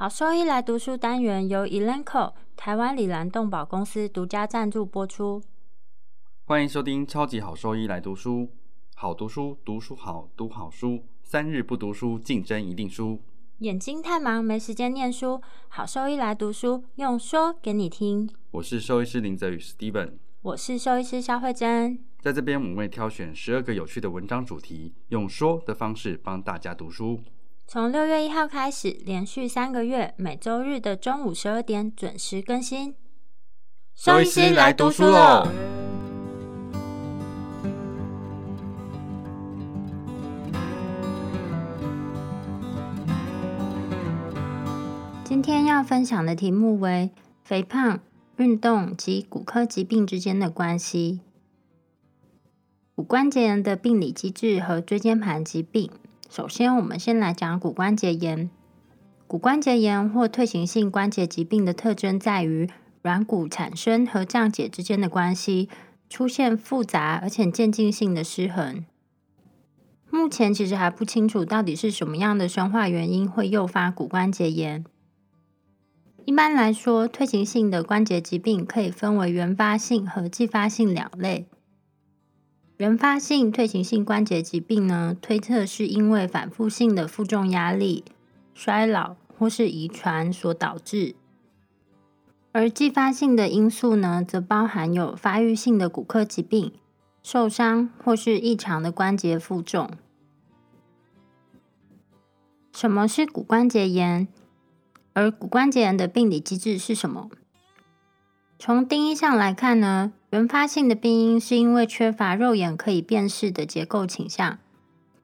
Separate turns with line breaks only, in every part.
好兽医来读书单元由 Elanco 台湾里兰动保公司独家赞助播出。
欢迎收听超级好兽医来读书，好读书，读书好，读好书，三日不读书，竞争一定输。
眼睛太忙没时间念书，好兽医来读书，用说给你听。
我是兽医师林泽宇 Steven，
我是兽医师肖慧珍。
在这边我们会挑选十二个有趣的文章主题，用说的方式帮大家读书。
从六月一号开始，连续三个月，每周日的中午十二点准时更新。
兽医师来读书喽！
今天要分享的题目为肥胖、运动及骨科疾病之间的关系。骨关节炎的病理机制和椎间盘疾病。首先，我们先来讲骨关节炎。骨关节炎或退行性关节疾病的特征在于软骨产生和降解之间的关系出现复杂而且渐进性的失衡。目前其实还不清楚到底是什么样的生化原因会诱发骨关节炎。一般来说，退行性的关节疾病可以分为原发性和继发性两类。原发性退行性关节疾病呢，推测是因为反复性的负重压力、衰老或是遗传所导致；而继发性的因素呢，则包含有发育性的骨科疾病、受伤或是异常的关节负重。什么是骨关节炎？而骨关节炎的病理机制是什么？从定义上来看呢？原发性的病因是因为缺乏肉眼可以辨识的结构倾向，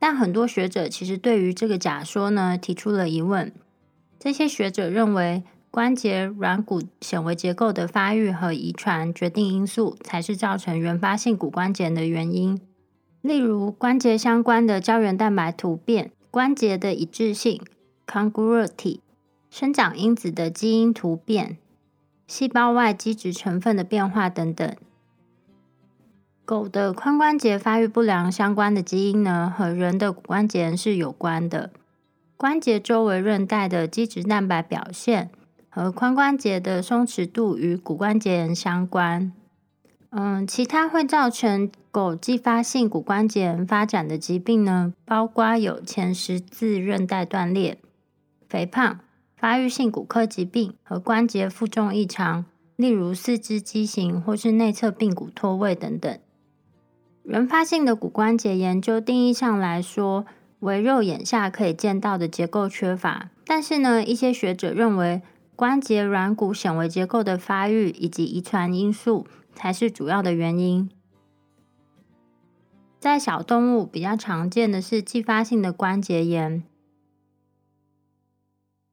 但很多学者其实对于这个假说呢提出了疑问。这些学者认为，关节软骨显微结构的发育和遗传决定因素才是造成原发性骨关节的原因，例如关节相关的胶原蛋白突变、关节的一致性 （congruity）、生长因子的基因突变、细胞外基质成分的变化等等。狗的髋关节发育不良相关的基因呢，和人的骨关节炎是有关的。关节周围韧带的基质蛋白表现和髋关节的松弛度与骨关节炎相关。嗯，其他会造成狗继发性骨关节炎发展的疾病呢，包括有前十字韧带断裂、肥胖、发育性骨科疾病和关节负重异常，例如四肢畸形或是内侧髌骨脱位等等。原发性的骨关节炎，就定义上来说，为肉眼下可以见到的结构缺乏。但是呢，一些学者认为，关节软骨显微结构的发育以及遗传因素才是主要的原因。在小动物比较常见的是继发性的关节炎。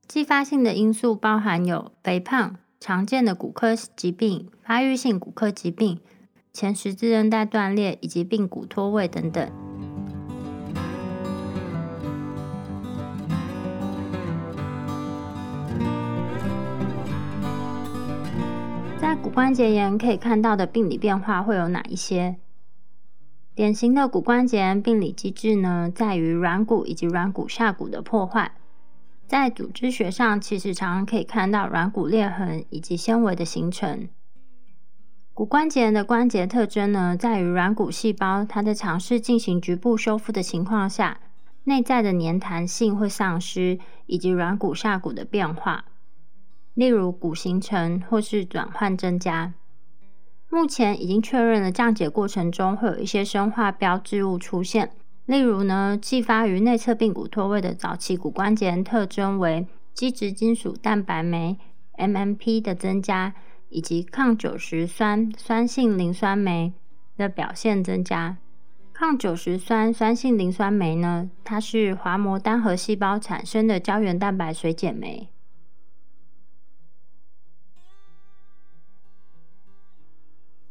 继发性的因素包含有肥胖、常见的骨科疾病、发育性骨科疾病。前十字韧带断裂以及髌骨脱位等等。在骨关节炎可以看到的病理变化会有哪一些？典型的骨关节炎病理机制呢，在于软骨以及软骨下骨的破坏。在组织学上，其实常常可以看到软骨裂痕以及纤维的形成。骨关节炎的关节特征呢，在于软骨细胞，它在尝试进行局部修复的情况下，内在的粘弹性会丧失，以及软骨下骨的变化，例如骨形成或是转换增加。目前已经确认了降解过程中会有一些生化标志物出现，例如呢，继发于内侧髌骨脱位的早期骨关节炎特征为基质金属蛋白酶 （MMP） 的增加。以及抗九十酸酸性磷酸酶的表现增加。抗九十酸酸性磷酸酶呢，它是滑膜单核细胞产生的胶原蛋白水解酶。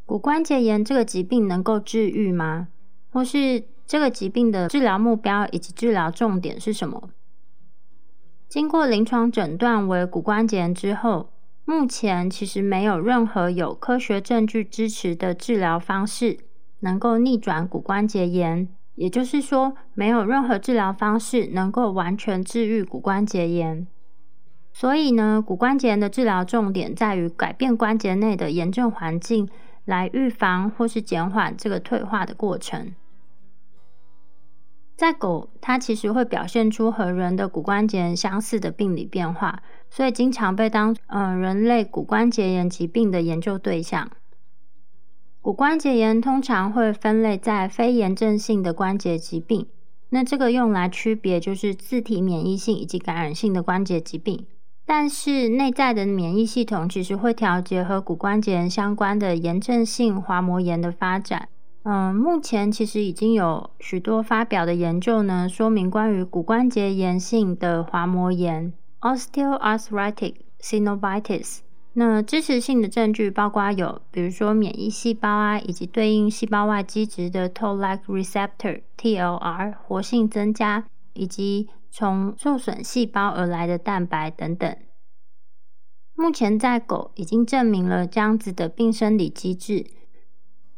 骨关节炎这个疾病能够治愈吗？或是这个疾病的治疗目标以及治疗重点是什么？经过临床诊断为骨关节炎之后。目前其实没有任何有科学证据支持的治疗方式能够逆转骨关节炎，也就是说，没有任何治疗方式能够完全治愈骨关节炎。所以呢，骨关节炎的治疗重点在于改变关节内的炎症环境，来预防或是减缓这个退化的过程。在狗，它其实会表现出和人的骨关节相似的病理变化，所以经常被当嗯人类骨关节炎疾病的研究对象。骨关节炎通常会分类在非炎症性的关节疾病，那这个用来区别就是自体免疫性以及感染性的关节疾病。但是内在的免疫系统其实会调节和骨关节炎相关的炎症性滑膜炎的发展。嗯，目前其实已经有许多发表的研究呢，说明关于骨关节炎性的滑膜炎 （osteoarthritic synovitis）。那支持性的证据包括有，比如说免疫细胞啊，以及对应细胞外基质的 Toll-like receptor（TLR） 活性增加，以及从受损细胞而来的蛋白等等。目前在狗已经证明了这样子的病生理机制，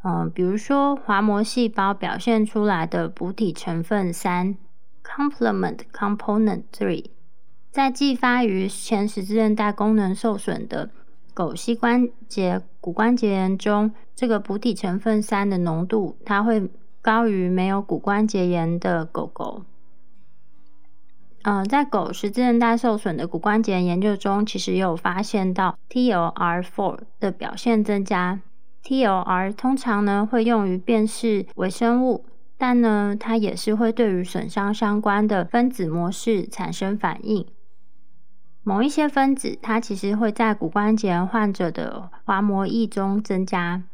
嗯，比如说滑膜细胞表现出来的补体成分三 （complement component three） 在继发于前十字韧带功能受损的狗膝关节骨关节炎中，这个补体成分三的浓度，它会高于没有骨关节炎的狗狗。嗯，在狗十字韧带受损的骨关节研究中，其实也有发现到 TLR4 的表现增加。TLR 通常呢会用于辨识微生物，但呢它也是会对于损伤相关的分子模式产生反应。某一些分子，它其实会在骨关节患者的滑膜液中增加。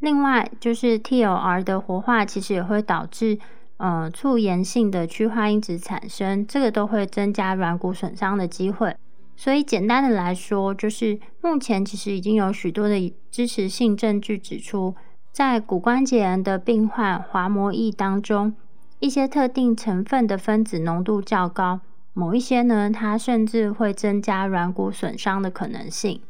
另外，就是 TLR 的活化，其实也会导致。呃，促炎性的趋化因子产生，这个都会增加软骨损伤的机会。所以简单的来说，就是目前其实已经有许多的支持性证据指出，在骨关节炎的病患滑膜液当中，一些特定成分的分子浓度较高，某一些呢，它甚至会增加软骨损伤的可能性。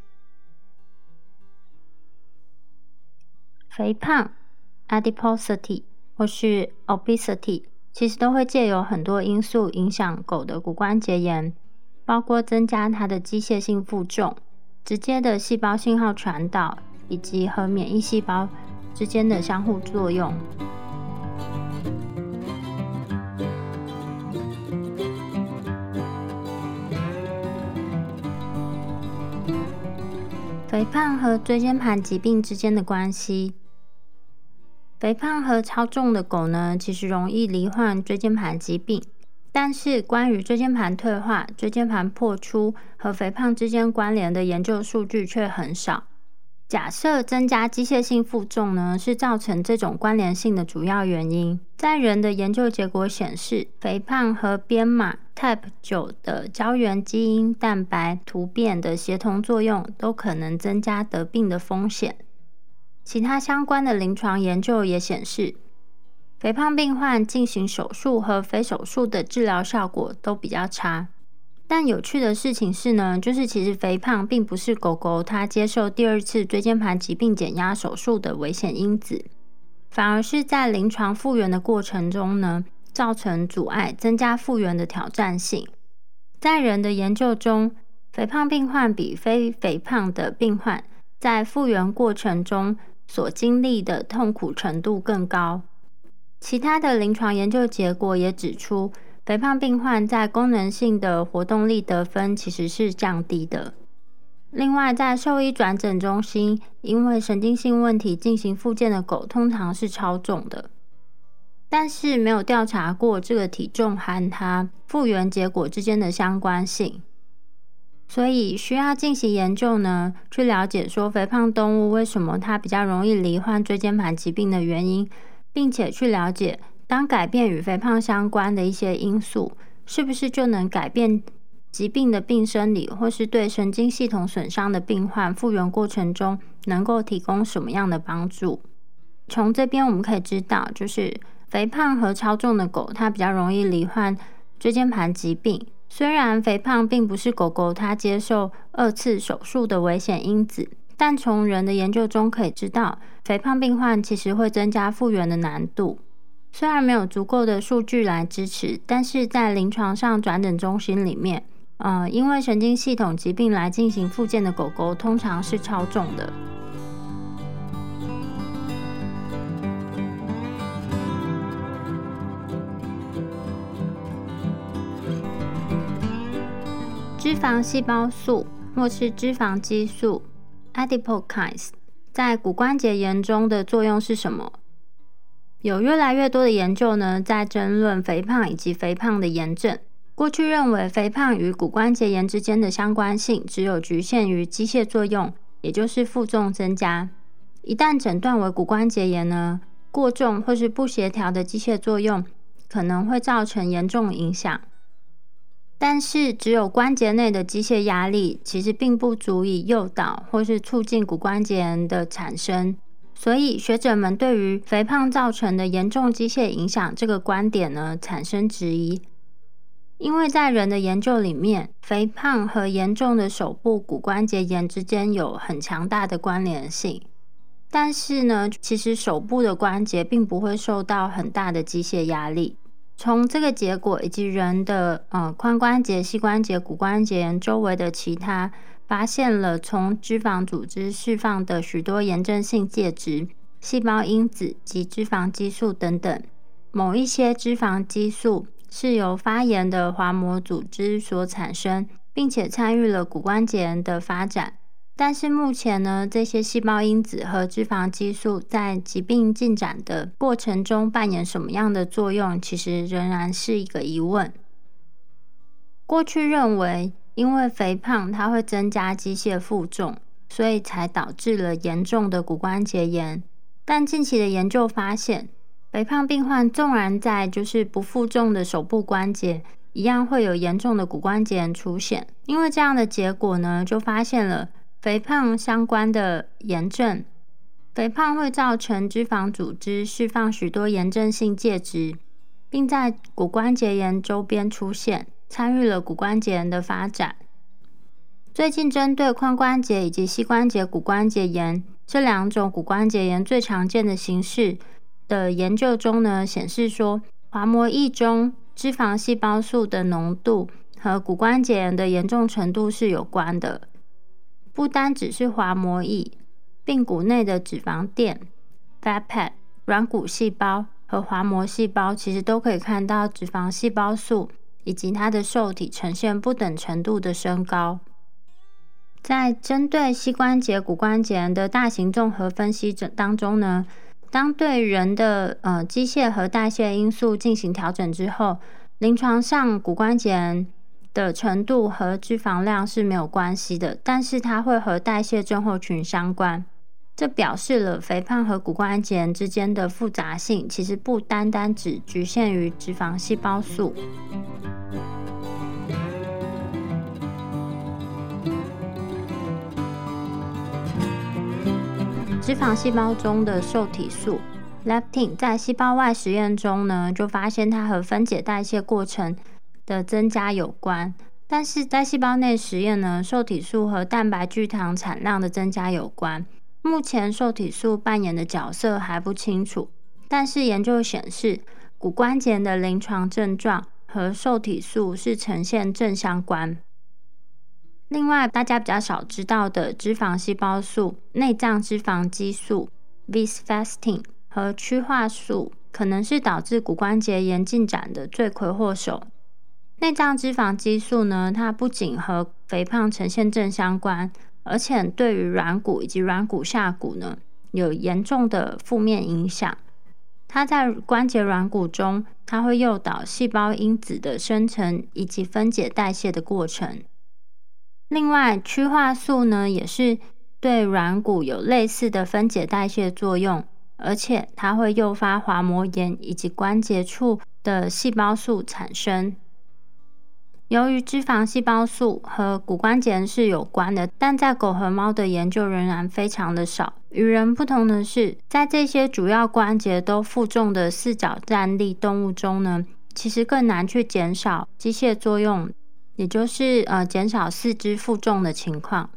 肥胖 （adiposity）。或是 obesity，其实都会借由很多因素影响狗的骨关节炎，包括增加它的机械性负重、直接的细胞信号传导，以及和免疫细胞之间的相互作用。肥胖和椎间盘疾病之间的关系。肥胖和超重的狗呢，其实容易罹患椎间盘疾病。但是，关于椎间盘退化、椎间盘破出和肥胖之间关联的研究数据却很少。假设增加机械性负重呢，是造成这种关联性的主要原因。在人的研究结果显示，肥胖和编码 Type 九的胶原基因蛋白突变的协同作用，都可能增加得病的风险。其他相关的临床研究也显示，肥胖病患进行手术和非手术的治疗效果都比较差。但有趣的事情是呢，就是其实肥胖并不是狗狗它接受第二次椎间盘疾病减压手术的危险因子，反而是在临床复原的过程中呢，造成阻碍，增加复原的挑战性。在人的研究中，肥胖病患比非肥胖的病患在复原过程中。所经历的痛苦程度更高。其他的临床研究结果也指出，肥胖病患在功能性的活动力得分其实是降低的。另外，在兽医转诊中心，因为神经性问题进行复健的狗通常是超重的，但是没有调查过这个体重和它复原结果之间的相关性。所以需要进行研究呢，去了解说肥胖动物为什么它比较容易罹患椎间盘疾病的原因，并且去了解当改变与肥胖相关的一些因素，是不是就能改变疾病的病生理，或是对神经系统损伤的病患复原过程中能够提供什么样的帮助？从这边我们可以知道，就是肥胖和超重的狗，它比较容易罹患椎间盘疾病。虽然肥胖并不是狗狗它接受二次手术的危险因子，但从人的研究中可以知道，肥胖病患其实会增加复原的难度。虽然没有足够的数据来支持，但是在临床上转诊中心里面，呃，因为神经系统疾病来进行复健的狗狗，通常是超重的。脂肪细胞素或是脂肪激素 （adipokines） 在骨关节炎中的作用是什么？有越来越多的研究呢，在争论肥胖以及肥胖的炎症。过去认为肥胖与骨关节炎之间的相关性只有局限于机械作用，也就是负重增加。一旦诊断为骨关节炎呢，过重或是不协调的机械作用可能会造成严重影响。但是，只有关节内的机械压力其实并不足以诱导或是促进骨关节炎的产生。所以，学者们对于肥胖造成的严重机械影响这个观点呢，产生质疑。因为在人的研究里面，肥胖和严重的手部骨关节炎之间有很强大的关联性。但是呢，其实手部的关节并不会受到很大的机械压力。从这个结果以及人的呃髋关节、膝关节、骨关节周围的其他，发现了从脂肪组织释放的许多炎症性介质、细胞因子及脂肪激素等等。某一些脂肪激素是由发炎的滑膜组织所产生，并且参与了骨关节炎的发展。但是目前呢，这些细胞因子和脂肪激素在疾病进展的过程中扮演什么样的作用，其实仍然是一个疑问。过去认为，因为肥胖它会增加机械负重，所以才导致了严重的骨关节炎。但近期的研究发现，肥胖病患纵然在就是不负重的手部关节，一样会有严重的骨关节炎出现。因为这样的结果呢，就发现了。肥胖相关的炎症，肥胖会造成脂肪组织释放许多炎症性介质，并在骨关节炎周边出现，参与了骨关节炎的发展。最近针对髋关节以及膝关节骨关节炎这两种骨关节炎最常见的形式的研究中呢，显示说滑膜液中脂肪细胞素的浓度和骨关节炎的严重程度是有关的。不单只是滑膜液，髌骨内的脂肪垫 （fat pad）、软骨细胞和滑膜细胞，其实都可以看到脂肪细胞素以及它的受体呈现不等程度的升高。在针对膝关节骨关节炎的大型综合分析者当中呢，当对人的呃机械和代谢因素进行调整之后，临床上骨关节。的程度和脂肪量是没有关系的，但是它会和代谢症候群相关。这表示了肥胖和骨关节炎之间的复杂性，其实不单单只局限于脂肪细胞素。脂肪细胞中的受体素 leptin 在细胞外实验中呢，就发现它和分解代谢过程。的增加有关，但是在细胞内实验呢，受体素和蛋白聚糖产量的增加有关。目前受体素扮演的角色还不清楚，但是研究显示，骨关节的临床症状和受体素是呈现正相关。另外，大家比较少知道的脂肪细胞素、内脏脂肪激素 v i s f a s t i n g 和趋化素，可能是导致骨关节炎进展的罪魁祸首。内脏脂肪激素呢，它不仅和肥胖呈现正相关，而且对于软骨以及软骨下骨呢，有严重的负面影响。它在关节软骨中，它会诱导细胞因子的生成以及分解代谢的过程。另外，趋化素呢，也是对软骨有类似的分解代谢作用，而且它会诱发滑膜炎以及关节处的细胞素产生。由于脂肪细胞素和骨关节是有关的，但在狗和猫的研究仍然非常的少。与人不同的是，在这些主要关节都负重的四脚站立动物中呢，其实更难去减少机械作用，也就是呃减少四肢负重的情况。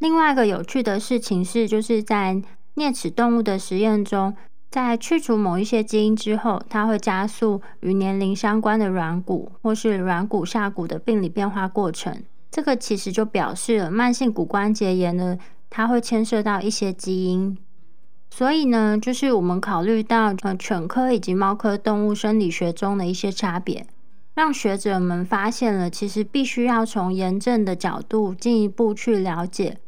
另外一个有趣的事情是，就是在啮齿动物的实验中，在去除某一些基因之后，它会加速与年龄相关的软骨或是软骨下骨的病理变化过程。这个其实就表示了慢性骨关节炎呢，它会牵涉到一些基因。所以呢，就是我们考虑到呃犬科以及猫科动物生理学中的一些差别，让学者们发现了其实必须要从炎症的角度进一步去了解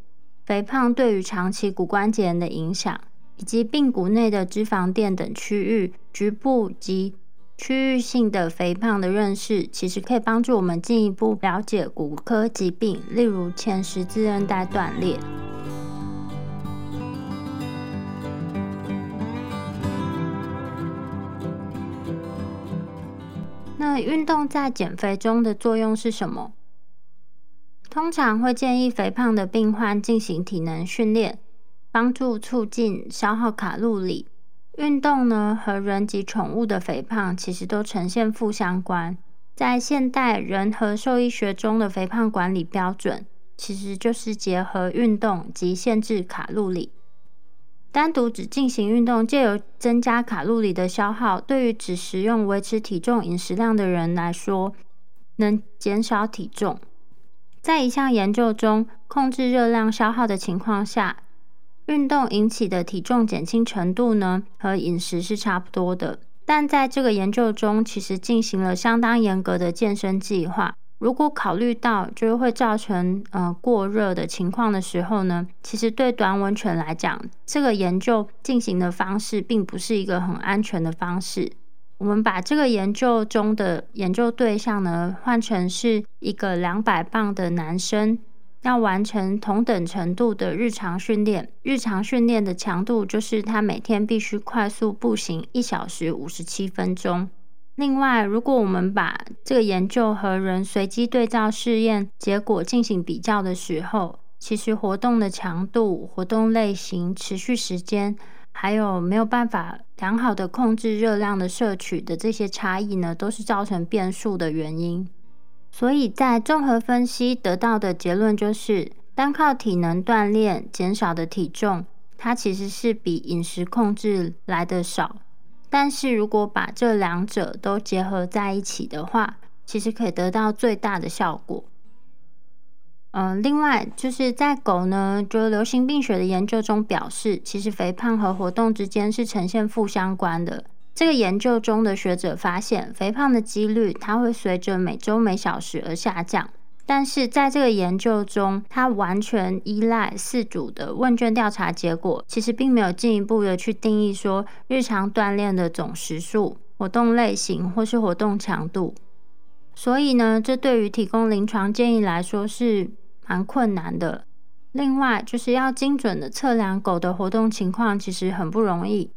肥胖对于长期骨关节炎的影响。以及髌骨内的脂肪垫等区域局部及区域性的肥胖的认识，其实可以帮助我们进一步了解骨科疾病，例如前十字韧带断裂。那运动在减肥中的作用是什么？通常会建议肥胖的病患进行体能训练。帮助促进消耗卡路里，运动呢和人及宠物的肥胖其实都呈现负相关。在现代人和兽医学中的肥胖管理标准，其实就是结合运动及限制卡路里。单独只进行运动，借由增加卡路里的消耗，对于只食用维持体重饮食量的人来说，能减少体重。在一项研究中，控制热量消耗的情况下。运动引起的体重减轻程度呢，和饮食是差不多的。但在这个研究中，其实进行了相当严格的健身计划。如果考虑到就是会造成呃过热的情况的时候呢，其实对短吻犬来讲，这个研究进行的方式并不是一个很安全的方式。我们把这个研究中的研究对象呢，换成是一个两百磅的男生。要完成同等程度的日常训练，日常训练的强度就是他每天必须快速步行一小时五十七分钟。另外，如果我们把这个研究和人随机对照试验结果进行比较的时候，其实活动的强度、活动类型、持续时间，还有没有办法良好的控制热量的摄取的这些差异呢，都是造成变数的原因。所以在综合分析得到的结论就是，单靠体能锻炼减少的体重，它其实是比饮食控制来的少。但是如果把这两者都结合在一起的话，其实可以得到最大的效果。嗯，另外就是在狗呢，就流行病学的研究中表示，其实肥胖和活动之间是呈现负相关的。这个研究中的学者发现，肥胖的几率它会随着每周每小时而下降。但是在这个研究中，它完全依赖四组的问卷调查结果，其实并没有进一步的去定义说日常锻炼的总时数、活动类型或是活动强度。所以呢，这对于提供临床建议来说是蛮困难的。另外，就是要精准的测量狗的活动情况，其实很不容易。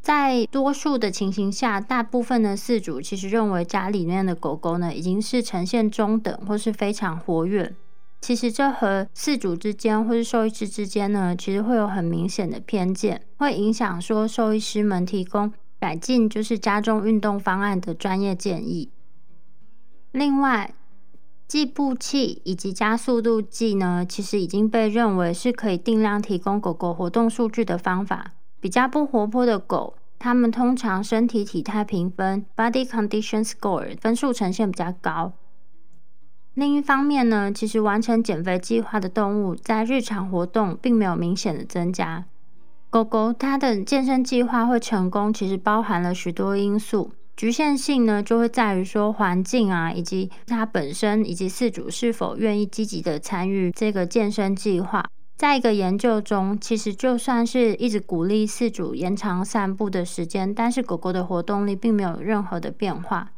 在多数的情形下，大部分的饲主其实认为家里面的狗狗呢，已经是呈现中等或是非常活跃。其实这和饲主之间或是兽医师之间呢，其实会有很明显的偏见，会影响说兽医师们提供改进就是家中运动方案的专业建议。另外，计步器以及加速度计呢，其实已经被认为是可以定量提供狗狗活动数据的方法。比较不活泼的狗，它们通常身体体态评分 （Body Condition Score） 分数呈现比较高。另一方面呢，其实完成减肥计划的动物在日常活动并没有明显的增加。狗狗它的健身计划会成功，其实包含了许多因素，局限性呢就会在于说环境啊，以及它本身以及饲主是否愿意积极的参与这个健身计划。在一个研究中，其实就算是一直鼓励饲主延长散步的时间，但是狗狗的活动力并没有任何的变化。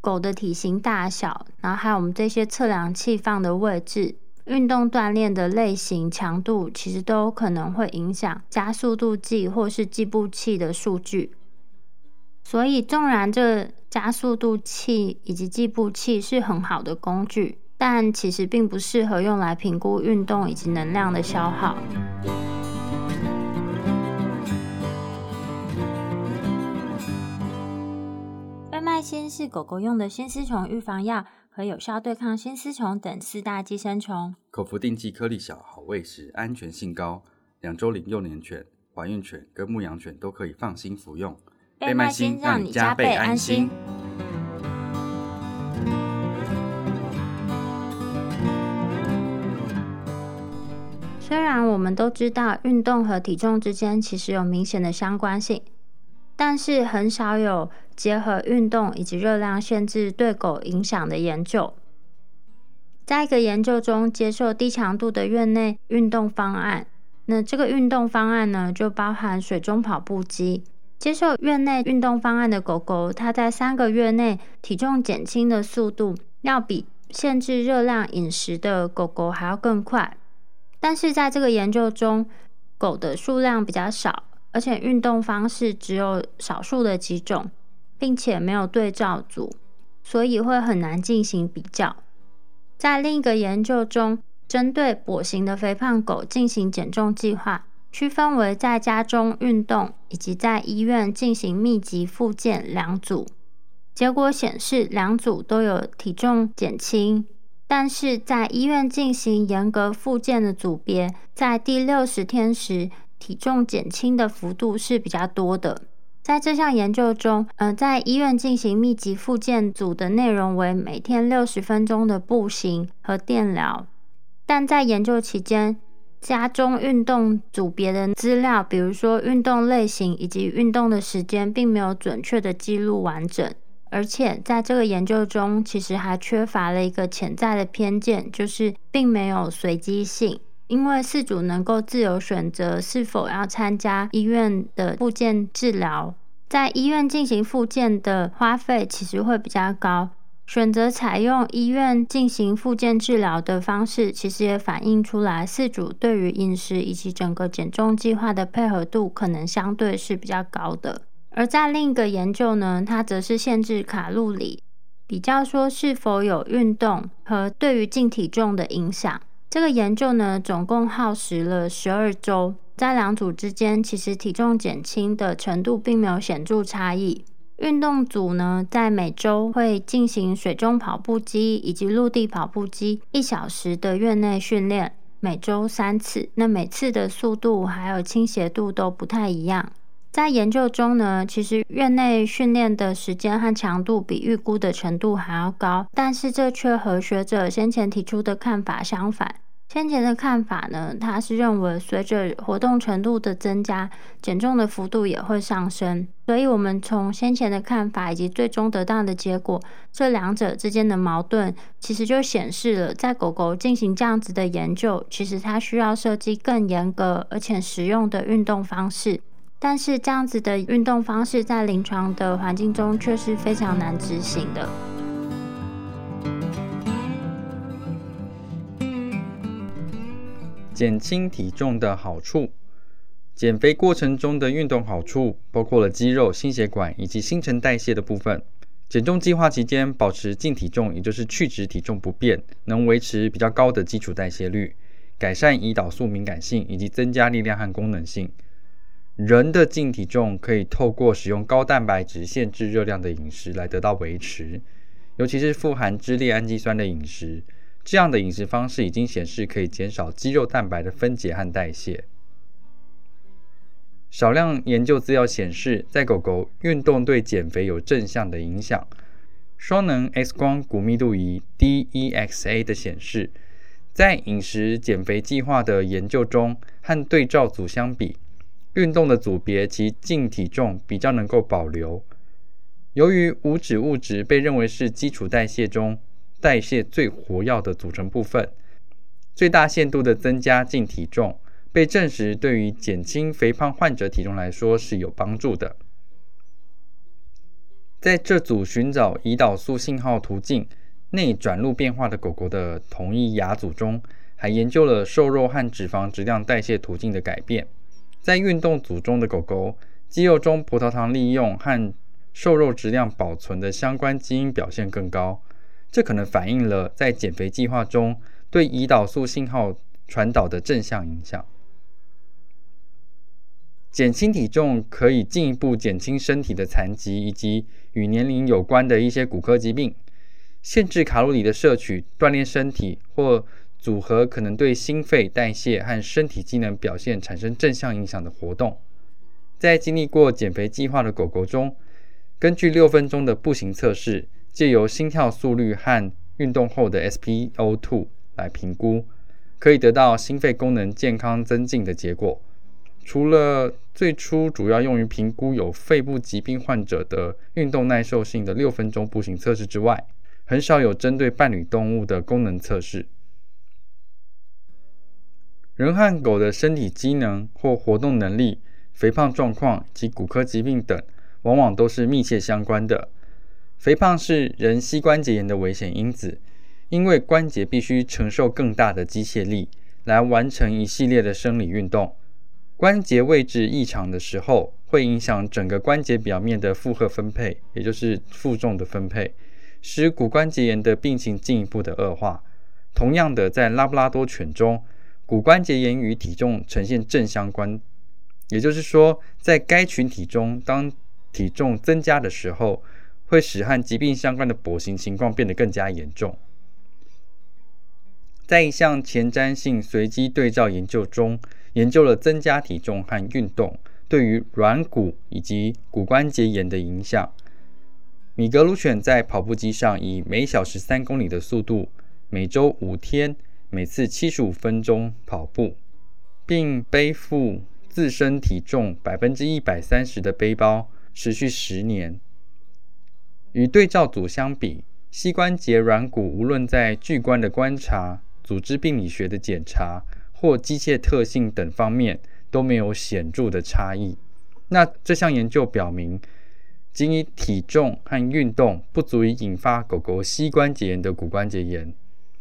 狗的体型大小，然后还有我们这些测量器放的位置、运动锻炼的类型、强度，其实都可能会影响加速度计或是计步器的数据。所以，纵然这加速度器以及计步器是很好的工具。但其实并不适合用来评估运动以及能量的消耗。贝麦新是狗狗用的新丝虫预防药，可有效对抗新丝虫等四大寄生虫。
口服定剂颗粒小，好喂食，安全性高。两周龄幼年犬，怀孕犬跟牧羊犬都可以放心服用。
贝麦心让你加倍安心。虽然我们都知道运动和体重之间其实有明显的相关性，但是很少有结合运动以及热量限制对狗影响的研究。在一个研究中，接受低强度的院内运动方案，那这个运动方案呢，就包含水中跑步机。接受院内运动方案的狗狗，它在三个月内体重减轻的速度，要比限制热量饮食的狗狗还要更快。但是在这个研究中，狗的数量比较少，而且运动方式只有少数的几种，并且没有对照组，所以会很难进行比较。在另一个研究中，针对跛行的肥胖狗进行减重计划，区分为在家中运动以及在医院进行密集复健两组。结果显示，两组都有体重减轻。但是在医院进行严格复健的组别，在第六十天时，体重减轻的幅度是比较多的。在这项研究中，嗯，在医院进行密集复健组的内容为每天六十分钟的步行和电疗，但在研究期间，家中运动组别的资料，比如说运动类型以及运动的时间，并没有准确的记录完整。而且在这个研究中，其实还缺乏了一个潜在的偏见，就是并没有随机性。因为饲主能够自由选择是否要参加医院的复健治疗，在医院进行复健的花费其实会比较高。选择采用医院进行复健治疗的方式，其实也反映出来饲主对于饮食以及整个减重计划的配合度可能相对是比较高的。而在另一个研究呢，它则是限制卡路里，比较说是否有运动和对于净体重的影响。这个研究呢，总共耗时了十二周，在两组之间，其实体重减轻的程度并没有显著差异。运动组呢，在每周会进行水中跑步机以及陆地跑步机一小时的院内训练，每周三次。那每次的速度还有倾斜度都不太一样。在研究中呢，其实院内训练的时间和强度比预估的程度还要高，但是这却和学者先前提出的看法相反。先前的看法呢，他是认为随着活动程度的增加，减重的幅度也会上升。所以，我们从先前的看法以及最终得到的结果，这两者之间的矛盾，其实就显示了在狗狗进行这样子的研究，其实它需要设计更严格而且实用的运动方式。但是这样子的运动方式在临床的环境中却是非常难执行的。
减轻体重的好处，减肥过程中的运动好处包括了肌肉、心血管以及新陈代谢的部分。减重计划期间保持净体重，也就是去脂体重不变，能维持比较高的基础代谢率，改善胰岛素敏感性以及增加力量和功能性。人的净体重可以透过使用高蛋白质、限制热量的饮食来得到维持，尤其是富含支链氨基酸的饮食。这样的饮食方式已经显示可以减少肌肉蛋白的分解和代谢。少量研究资料显示，在狗狗运动对减肥有正向的影响。双能 X 光骨密度仪 DEXA 的显示，在饮食减肥计划的研究中，和对照组相比。运动的组别其净体重比较能够保留。由于无脂物质被认为是基础代谢中代谢最活跃的组成部分，最大限度的增加净体重被证实对于减轻肥胖患者体重来说是有帮助的。在这组寻找胰岛素信号途径内转录变化的狗狗的同一亚组中，还研究了瘦肉和脂肪质量代谢途径的改变。在运动组中的狗狗，肌肉中葡萄糖利用和瘦肉质量保存的相关基因表现更高，这可能反映了在减肥计划中对胰岛素信号传导的正向影响。减轻体重可以进一步减轻身体的残疾以及与年龄有关的一些骨科疾病。限制卡路里的摄取，锻炼身体或。组合可能对心肺代谢和身体机能表现产生正向影响的活动。在经历过减肥计划的狗狗中，根据六分钟的步行测试，借由心跳速率和运动后的 SpO2 来评估，可以得到心肺功能健康增进的结果。除了最初主要用于评估有肺部疾病患者的运动耐受性的六分钟步行测试之外，很少有针对伴侣动物的功能测试。人和狗的身体机能或活动能力、肥胖状况及骨科疾病等，往往都是密切相关的。肥胖是人膝关节炎的危险因子，因为关节必须承受更大的机械力来完成一系列的生理运动。关节位置异常的时候，会影响整个关节表面的负荷分配，也就是负重的分配，使骨关节炎的病情进一步的恶化。同样的，在拉布拉多犬中，骨关节炎与体重呈现正相关，也就是说，在该群体中，当体重增加的时候，会使和疾病相关的跛行情况变得更加严重。在一项前瞻性随机对照研究中。研究了增加体重和运动对于软骨以及骨关节炎的影响。米格鲁犬在跑步机上以每小时三公里的速度，每周五天，每次七十五分钟跑步，并背负自身体重百分之一百三十的背包，持续十年。与对照组相比，膝关节软骨无论在巨关的观察、组织病理学的检查。或机械特性等方面都没有显著的差异。那这项研究表明，仅以体重和运动不足以引发狗狗膝关节炎的骨关节炎。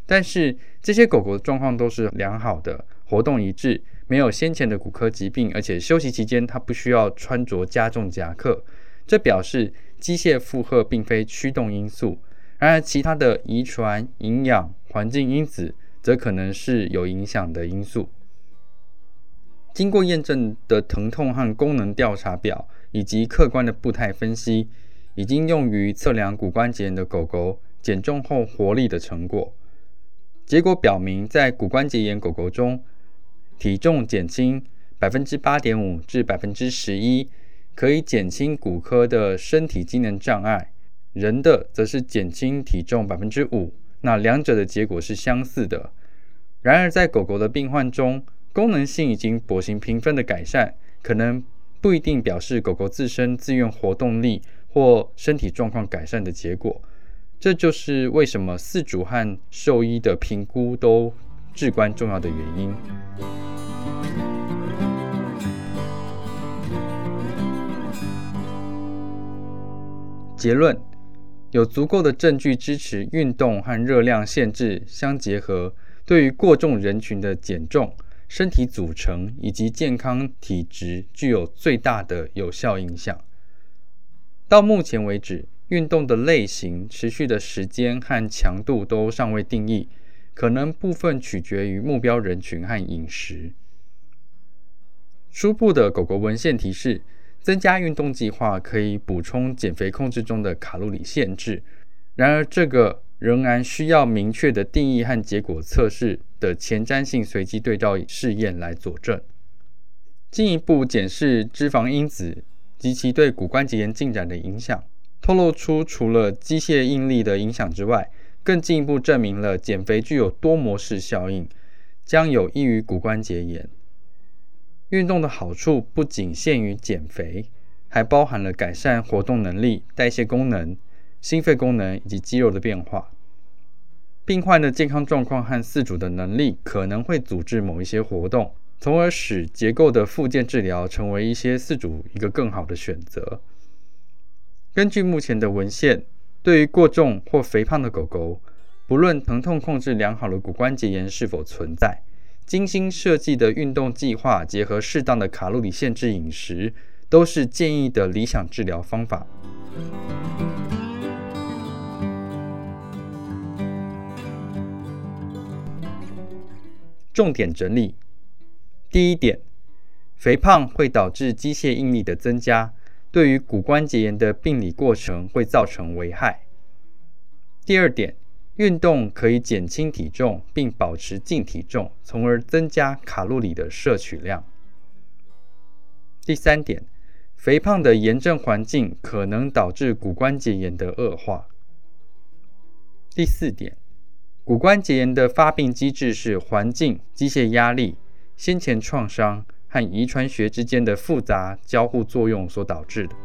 但是这些狗狗的状况都是良好的，活动一致，没有先前的骨科疾病，而且休息期间它不需要穿着加重夹克。这表示机械负荷并非驱动因素，然而其他的遗传、营养、环境因子。则可能是有影响的因素。经过验证的疼痛和功能调查表，以及客观的步态分析，已经用于测量骨关节炎的狗狗减重后活力的成果。结果表明，在骨关节炎狗狗中，体重减轻百分之八点五至百分之十一，可以减轻骨科的身体机能障碍；人的则是减轻体重百分之五。那两者的结果是相似的。然而，在狗狗的病患中，功能性已经跛行评分的改善，可能不一定表示狗狗自身自愿活动力或身体状况改善的结果。这就是为什么饲主和兽医的评估都至关重要的原因。结论。有足够的证据支持运动和热量限制相结合，对于过重人群的减重、身体组成以及健康体质具有最大的有效影响。到目前为止，运动的类型、持续的时间和强度都尚未定义，可能部分取决于目标人群和饮食。初步的狗狗文献提示。增加运动计划可以补充减肥控制中的卡路里限制，然而这个仍然需要明确的定义和结果测试的前瞻性随机对照试验来佐证。进一步检视脂肪因子及其对骨关节炎进展的影响，透露出除了机械应力的影响之外，更进一步证明了减肥具有多模式效应，将有益于骨关节炎。运动的好处不仅限于减肥，还包含了改善活动能力、代谢功能、心肺功能以及肌肉的变化。病患的健康状况和饲主的能力可能会阻止某一些活动，从而使结构的复健治疗成为一些饲主一个更好的选择。根据目前的文献，对于过重或肥胖的狗狗，不论疼痛控制良好的骨关节炎是否存在。精心设计的运动计划，结合适当的卡路里限制饮食，都是建议的理想治疗方法。重点整理：第一点，肥胖会导致机械应力的增加，对于骨关节炎的病理过程会造成危害。第二点。运动可以减轻体重并保持净体重，从而增加卡路里的摄取量。第三点，肥胖的炎症环境可能导致骨关节炎的恶化。第四点，骨关节炎的发病机制是环境、机械压力、先前创伤和遗传学之间的复杂交互作用所导致的。